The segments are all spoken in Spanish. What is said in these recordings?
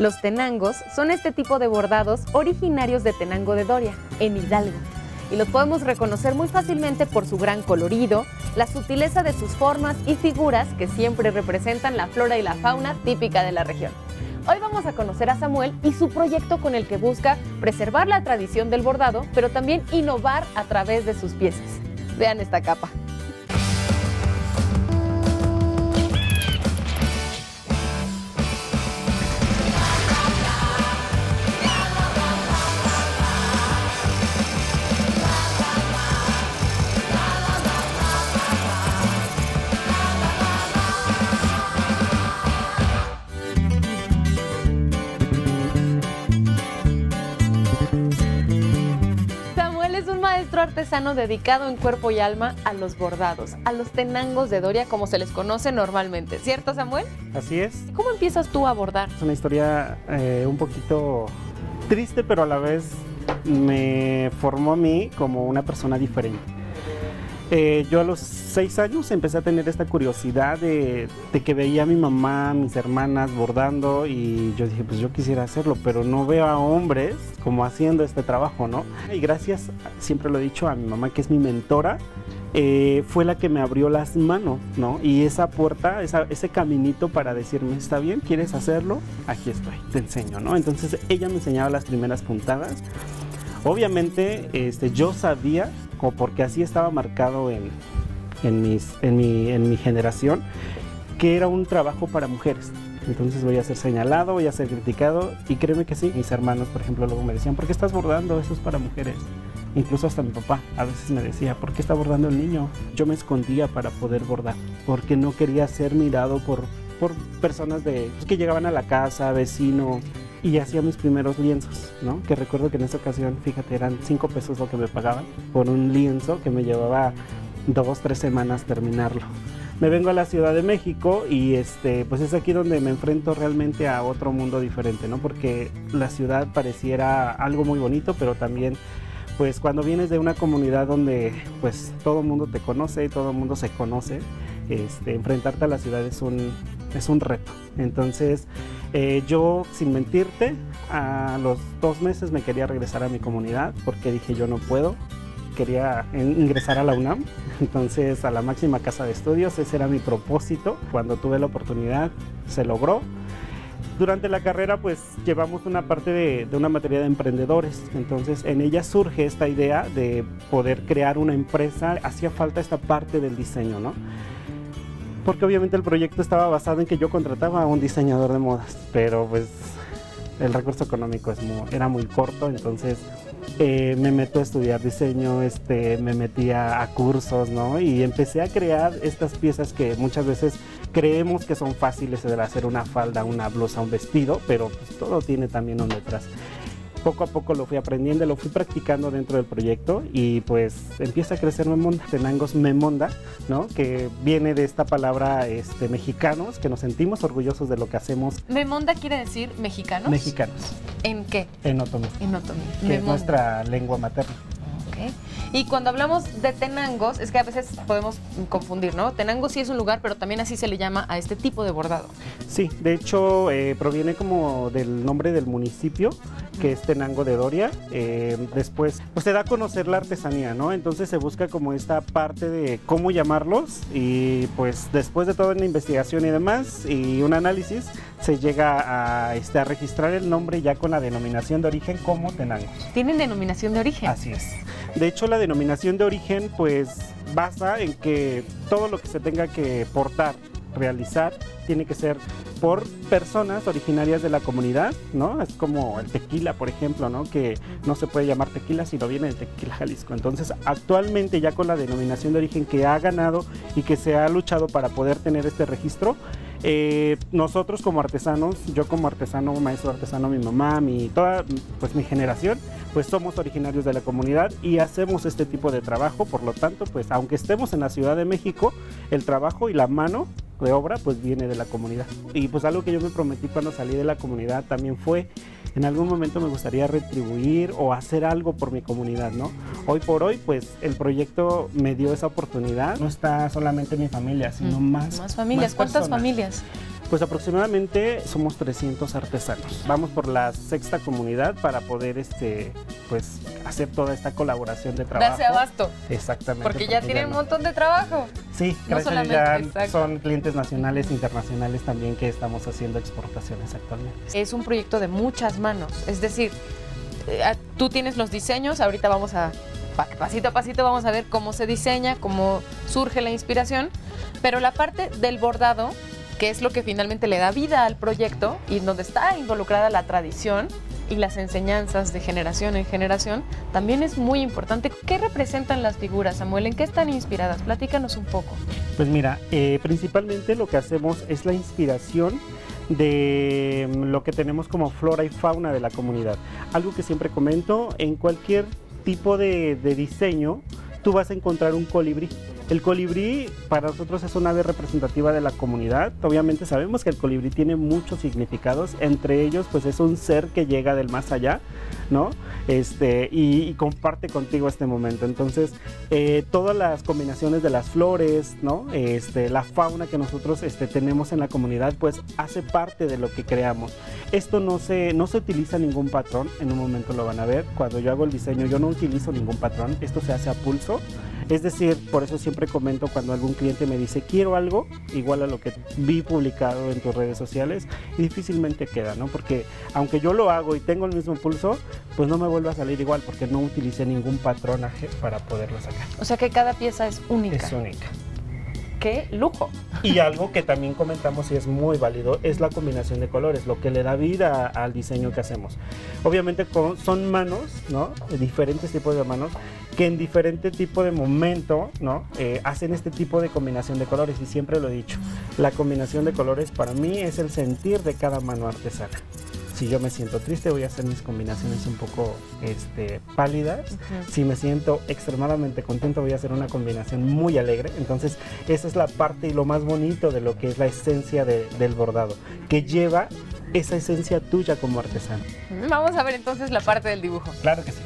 Los tenangos son este tipo de bordados originarios de Tenango de Doria, en Hidalgo. Y los podemos reconocer muy fácilmente por su gran colorido, la sutileza de sus formas y figuras que siempre representan la flora y la fauna típica de la región. Hoy vamos a conocer a Samuel y su proyecto con el que busca preservar la tradición del bordado, pero también innovar a través de sus piezas. Vean esta capa. Artesano dedicado en cuerpo y alma a los bordados, a los tenangos de Doria como se les conoce normalmente, ¿cierto Samuel? Así es. ¿Cómo empiezas tú a bordar? Es una historia eh, un poquito triste, pero a la vez me formó a mí como una persona diferente. Eh, yo a los seis años empecé a tener esta curiosidad de, que veía a mi mamá, mis hermanas bordando y yo dije, pues yo quisiera hacerlo, pero no veo a hombres como haciendo este trabajo, ¿no? Y gracias, siempre lo he dicho, a mi mamá que es mi mentora, eh, fue la que me abrió las manos, ¿no? Y esa puerta, ese caminito para decirme, está bien, ¿quieres hacerlo? Aquí estoy, te enseño, ¿no? Entonces ella me enseñaba las primeras puntadas. Obviamente este, yo sabía, porque así estaba marcado en, en, mis, en, mi, en mi generación, que era un trabajo para mujeres. Entonces voy a ser señalado, voy a ser criticado y créeme que sí. Mis hermanos, por ejemplo, luego me decían, ¿por qué estás bordando? Eso es para mujeres. Incluso hasta mi papá a veces me decía, ¿por qué está bordando el niño? Yo me escondía para poder bordar, porque no quería ser mirado por, por personas de, pues, que llegaban a la casa, vecinos, y hacía mis primeros lienzos, ¿no? Que recuerdo que en esa ocasión, fíjate, eran cinco pesos lo que me pagaban por un lienzo que me llevaba dos, tres semanas terminarlo. Me vengo a la Ciudad de México y este, pues es aquí donde me enfrento realmente a otro mundo diferente, ¿no? Porque la ciudad pareciera algo muy bonito, pero también pues cuando vienes de una comunidad donde pues todo el mundo te conoce y todo el mundo se conoce, este, enfrentarte a la ciudad es un, es un reto. Entonces eh, yo, sin mentirte, a los dos meses me quería regresar a mi comunidad porque dije yo no puedo, quería ingresar a la UNAM, entonces a la máxima casa de estudios, ese era mi propósito. Cuando tuve la oportunidad se logró. Durante la carrera pues llevamos una parte de, de una materia de emprendedores, entonces en ella surge esta idea de poder crear una empresa, hacía falta esta parte del diseño, ¿no? Porque obviamente el proyecto estaba basado en que yo contrataba a un diseñador de modas, pero pues el recurso económico era muy corto, entonces eh, me meto a estudiar diseño, este, me metí a, a cursos, ¿no? Y empecé a crear estas piezas que muchas veces creemos que son fáciles de hacer una falda, una blusa, un vestido, pero pues, todo tiene también un detrás. Poco a poco lo fui aprendiendo, lo fui practicando dentro del proyecto y pues empieza a crecer Memonda, Tenangos Memonda, ¿no? Que viene de esta palabra este, mexicanos, que nos sentimos orgullosos de lo que hacemos Memonda quiere decir mexicanos. mexicanos ¿En qué? en otomí, En otomí. que es nuestra lengua materna. Ok. Y cuando hablamos de Tenangos, es que a veces podemos confundir, ¿no? Tenangos sí es un lugar, pero también así se le llama a este tipo de bordado. Sí, de hecho eh, proviene como del nombre del municipio, que es Tenango de Doria. Eh, después, pues se da a conocer la artesanía, ¿no? Entonces se busca como esta parte de cómo llamarlos y pues después de toda una investigación y demás y un análisis, se llega a, este, a registrar el nombre ya con la denominación de origen como Tenango. Tienen denominación de origen. Así es. De hecho, la denominación de origen, pues, basa en que todo lo que se tenga que portar, realizar, tiene que ser por personas originarias de la comunidad, ¿no? Es como el tequila, por ejemplo, ¿no? Que no se puede llamar tequila si no viene de Tequila, Jalisco. Entonces, actualmente ya con la denominación de origen que ha ganado y que se ha luchado para poder tener este registro, eh, nosotros como artesanos, yo como artesano, maestro artesano, mi mamá, mi toda pues mi generación, pues somos originarios de la comunidad y hacemos este tipo de trabajo, por lo tanto, pues aunque estemos en la Ciudad de México, el trabajo y la mano de obra pues viene de la comunidad. Y pues algo que yo me prometí cuando salí de la comunidad también fue en algún momento me gustaría retribuir o hacer algo por mi comunidad, ¿no? Hoy por hoy, pues el proyecto me dio esa oportunidad. No está solamente mi familia, sino Mm, más. Más familias. más ¿Cuántas familias? Pues aproximadamente somos 300 artesanos. Vamos por la sexta comunidad para poder este, pues, hacer toda esta colaboración de trabajo. Darse abasto. Exactamente. Porque ya tienen un montón de trabajo. Sí, No gracias ya exacto. son clientes nacionales e internacionales también que estamos haciendo exportaciones actualmente. Es un proyecto de muchas manos. Es decir, eh, tú tienes los diseños, ahorita vamos a, pa- pasito a pasito vamos a ver cómo se diseña, cómo surge la inspiración, pero la parte del bordado, que es lo que finalmente le da vida al proyecto y donde está involucrada la tradición y las enseñanzas de generación en generación, también es muy importante. ¿Qué representan las figuras, Samuel? ¿En qué están inspiradas? Platícanos un poco. Pues mira, eh, principalmente lo que hacemos es la inspiración de mm, lo que tenemos como flora y fauna de la comunidad. Algo que siempre comento, en cualquier tipo de, de diseño, tú vas a encontrar un colibrí. El colibrí para nosotros es una ave representativa de la comunidad. Obviamente sabemos que el colibrí tiene muchos significados, entre ellos pues es un ser que llega del más allá, ¿no? Este, y, y comparte contigo este momento. Entonces, eh, todas las combinaciones de las flores, ¿no? Este, la fauna que nosotros este, tenemos en la comunidad, pues hace parte de lo que creamos. Esto no se, no se utiliza ningún patrón, en un momento lo van a ver. Cuando yo hago el diseño, yo no utilizo ningún patrón, esto se hace a pulso. Es decir, por eso siempre comento cuando algún cliente me dice quiero algo igual a lo que vi publicado en tus redes sociales y difícilmente queda, ¿no? Porque aunque yo lo hago y tengo el mismo pulso, pues no me vuelve a salir igual porque no utilicé ningún patronaje para poderlo sacar. O sea que cada pieza es única. Es única. ¡Qué lujo! Y algo que también comentamos y es muy válido es la combinación de colores, lo que le da vida al diseño que hacemos. Obviamente con- son manos, ¿no? Diferentes tipos de manos que en diferente tipo de momento, ¿no? Eh, hacen este tipo de combinación de colores y siempre lo he dicho. La combinación de colores para mí es el sentir de cada mano artesana. Si yo me siento triste voy a hacer mis combinaciones un poco este, pálidas. Ujú. Si me siento extremadamente contento, voy a hacer una combinación muy alegre. Entonces, esa es la parte y lo más bonito de lo que es la esencia de- del bordado, que lleva esa esencia tuya como artesano. Vamos a ver entonces la parte del dibujo. Claro que sí.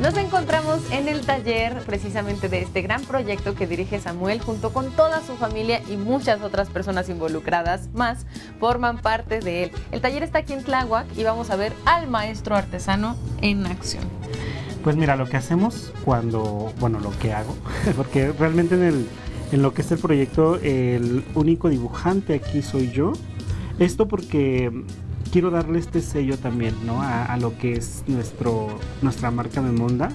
Nos encontramos en el taller precisamente de este gran proyecto que dirige Samuel junto con toda su familia y muchas otras personas involucradas más forman parte de él. El taller está aquí en Tláhuac y vamos a ver al maestro artesano en acción. Pues mira, lo que hacemos cuando, bueno, lo que hago, porque realmente en, el, lo que es el proyecto, el único dibujante aquí soy yo. Esto porque quiero darle este sello también, ¿no? A, lo que es nuestro, nuestra marca Memonda,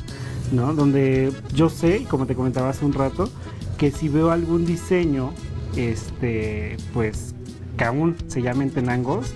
¿no? Donde yo sé, como te comentaba hace un rato, que si veo algún diseño, este, pues, que aún se llama en Tenangos,